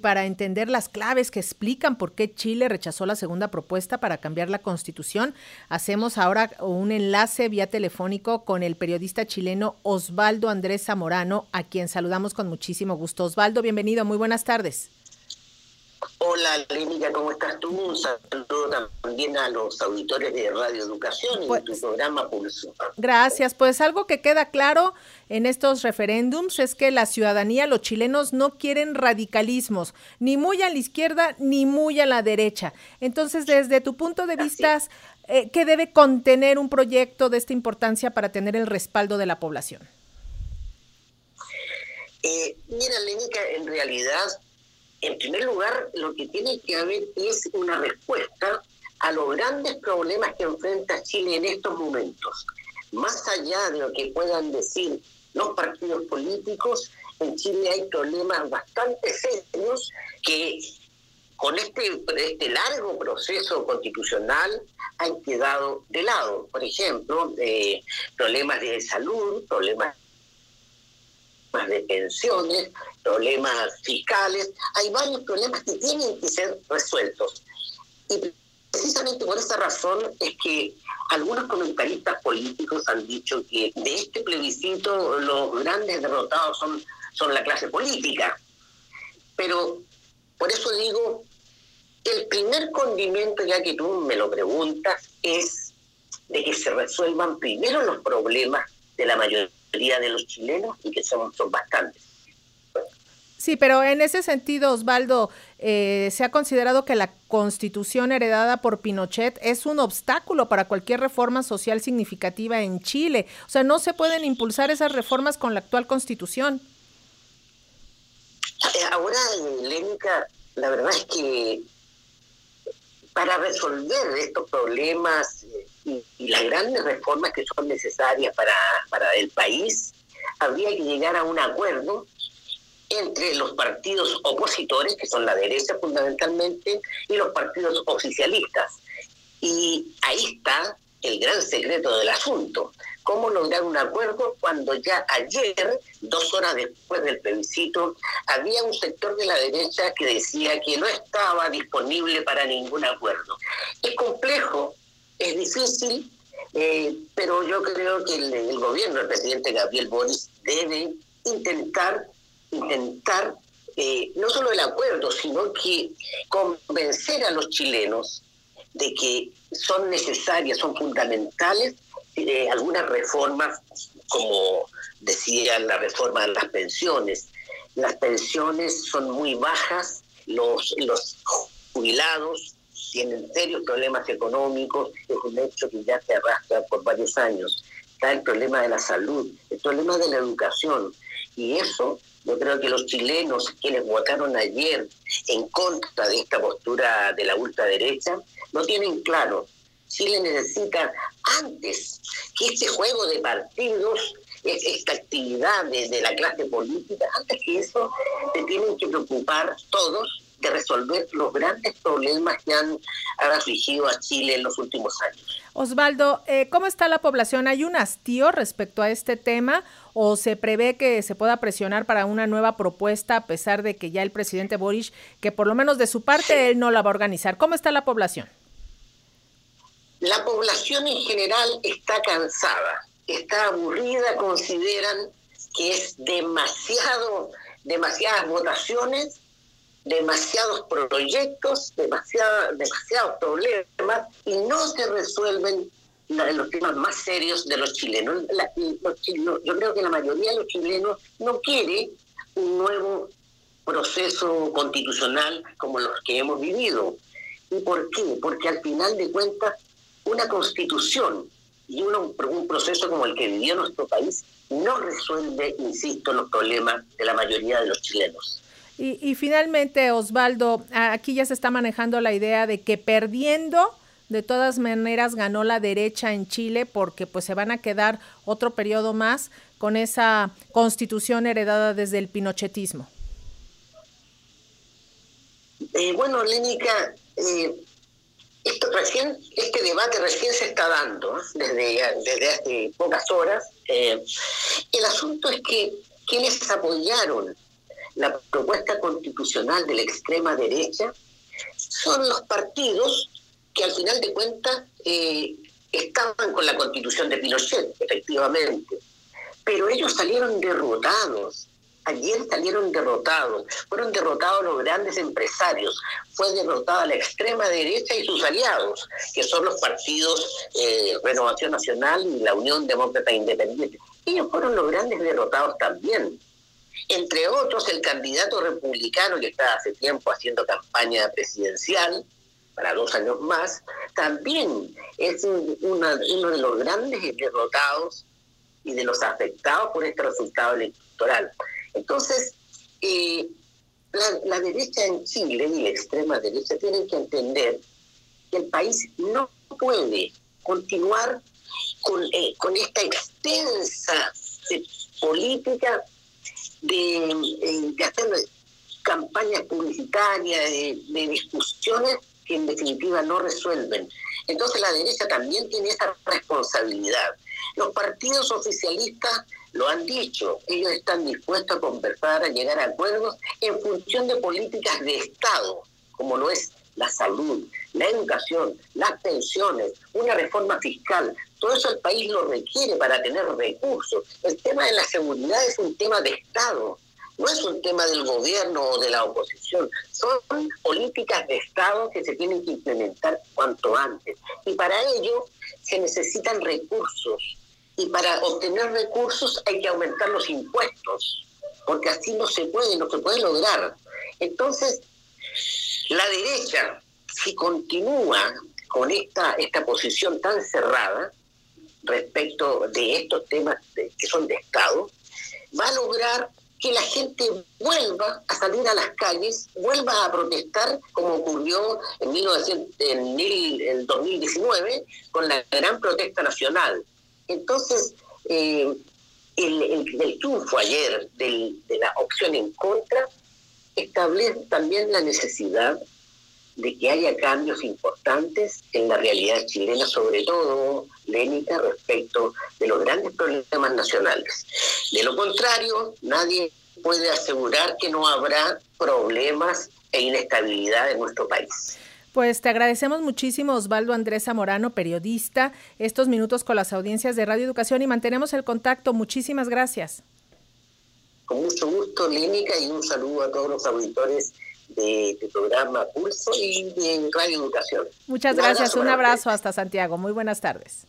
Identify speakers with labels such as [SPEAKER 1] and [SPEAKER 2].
[SPEAKER 1] Para entender las claves que explican por qué Chile rechazó la segunda propuesta para cambiar la constitución, hacemos ahora un enlace vía telefónico con el periodista chileno Osvaldo Andrés Zamorano, a quien saludamos con muchísimo gusto. Osvaldo, bienvenido, muy buenas tardes.
[SPEAKER 2] Hola, Lénica, ¿cómo estás tú? Un saludo también a los auditores de Radio Educación y de tu pues, programa Pulso.
[SPEAKER 1] Gracias. Pues algo que queda claro en estos referéndums es que la ciudadanía, los chilenos, no quieren radicalismos, ni muy a la izquierda ni muy a la derecha. Entonces, desde tu punto de vista, eh, ¿qué debe contener un proyecto de esta importancia para tener el respaldo de la población?
[SPEAKER 2] Eh, mira, Lénica, en realidad en primer lugar, lo que tiene que haber es una respuesta a los grandes problemas que enfrenta Chile en estos momentos. Más allá de lo que puedan decir los partidos políticos, en Chile hay problemas bastante serios que con este, este largo proceso constitucional han quedado de lado. Por ejemplo, eh, problemas de salud, problemas de pensiones, problemas fiscales, hay varios problemas que tienen que ser resueltos. Y precisamente por esa razón es que algunos comentaristas políticos han dicho que de este plebiscito los grandes derrotados son, son la clase política. Pero por eso digo, el primer condimento, ya que tú me lo preguntas, es de que se resuelvan primero los problemas de la mayoría de los chilenos y que son, son bastantes.
[SPEAKER 1] Sí, pero en ese sentido, Osvaldo, eh, se ha considerado que la constitución heredada por Pinochet es un obstáculo para cualquier reforma social significativa en Chile. O sea, no se pueden impulsar esas reformas con la actual constitución.
[SPEAKER 2] Eh, ahora, Lénica, la verdad es que para resolver estos problemas y, las grandes reformas que son necesarias para, para el país, habría que llegar a un acuerdo entre los partidos opositores, que son la derecha fundamentalmente, y los partidos oficialistas. Y ahí está el gran secreto del asunto. ¿Cómo lograr un acuerdo cuando ya ayer, dos horas después del plebiscito, había un sector de la derecha que decía que no estaba disponible para ningún acuerdo? Es complejo, es difícil, eh, pero yo creo que el, gobierno, el presidente Gabriel Boris, debe intentar, intentar eh, no solo el acuerdo, sino que convencer a los chilenos de que son necesarias, son fundamentales algunas reformas, como decía la reforma de las pensiones. Las pensiones son muy bajas, los, los jubilados tienen serios problemas económicos, es un hecho que ya se arrastra por varios años. Está el problema de la salud, el problema de la educación. Y eso yo creo que los chilenos quienes votaron ayer en contra de esta postura de la ultraderecha no tienen claro. Chile necesita antes que este juego de partidos, esta actividad de, la clase política, antes que eso, se tienen que preocupar todos de resolver los grandes problemas que han, afligido a Chile en los últimos años.
[SPEAKER 1] Osvaldo, eh, ¿cómo está la población? ¿Hay un hastío respecto a este tema o se prevé que se pueda presionar para una nueva propuesta a pesar de que ya el presidente Boris, que por lo menos de su parte, él no la va a organizar? ¿Cómo está la población?
[SPEAKER 2] La población en general está cansada, está aburrida, consideran que es demasiado, demasiadas votaciones, demasiados proyectos, demasiados problemas y no se resuelven los temas más serios de los chilenos. Yo creo que la mayoría de los chilenos no quiere un nuevo proceso constitucional como los que hemos vivido. ¿Y por qué? Porque al final de cuentas una constitución y un proceso como el que vivió nuestro país no resuelve, insisto, los problemas de la mayoría de los chilenos.
[SPEAKER 1] Y, y finalmente, Osvaldo, aquí ya se está manejando la idea de que perdiendo, de todas maneras ganó la derecha en Chile porque pues se van a quedar otro periodo más con esa constitución heredada desde el pinochetismo.
[SPEAKER 2] Eh, bueno, Lénica, eh, esto recién, este debate recién se está dando desde, desde hace pocas horas. Eh, el asunto es que quienes apoyaron la propuesta constitucional de la extrema derecha son los partidos que al final de cuentas eh, estaban con la constitución de Pinochet, efectivamente, pero ellos salieron derrotados. Ayer salieron derrotados, fueron derrotados los grandes empresarios, fue derrotada la extrema derecha y sus aliados, que son los partidos eh, Renovación Nacional y la Unión Demócrata Independiente. Ellos fueron los grandes derrotados también. Entre otros, el candidato republicano que está hace tiempo haciendo campaña presidencial, para dos años más, también es uno de los grandes derrotados y de los afectados por este resultado electoral. Entonces, eh, la, derecha en Chile y la extrema derecha tienen que entender que el país no puede continuar con, eh, esta extensa eh, política de, hacer campañas publicitarias, de discusiones que en definitiva no resuelven. Entonces la derecha también tiene esa responsabilidad. Los partidos oficialistas lo han dicho, ellos están dispuestos a conversar, a llegar a acuerdos en función de políticas de Estado, como lo es la salud, la educación, las pensiones, una reforma fiscal. Todo eso el país lo requiere para tener recursos. El tema de la seguridad es un tema de Estado no es un tema del gobierno o de la oposición, son políticas de Estado que se tienen que implementar cuanto antes. Y para ello se necesitan recursos. Y para obtener recursos hay que aumentar los impuestos, porque así no se puede, no se puede lograr. Entonces, la derecha, si continúa con esta, esta posición tan cerrada respecto de estos temas que son de Estado, va a lograr que la gente vuelva a salir a las calles, vuelva a protestar, como ocurrió en, 1900, en el 2019 con la gran protesta nacional. Entonces, eh, el, triunfo ayer de la opción en contra establece también la necesidad de que haya cambios importantes en la realidad chilena, sobre todo, Lénica, respecto de los grandes problemas nacionales. De lo contrario, nadie puede asegurar que no habrá problemas e inestabilidad en nuestro país.
[SPEAKER 1] Pues te agradecemos muchísimo, Osvaldo Andrés Zamorano, periodista, estos minutos con las audiencias de Radio Educación y mantenemos el contacto. Muchísimas gracias.
[SPEAKER 2] Con mucho gusto, Lénica, y un saludo a todos los auditores de tu programa Pulso y de Radio Educación.
[SPEAKER 1] Muchas gracias, un abrazo hasta Santiago. Muy buenas tardes.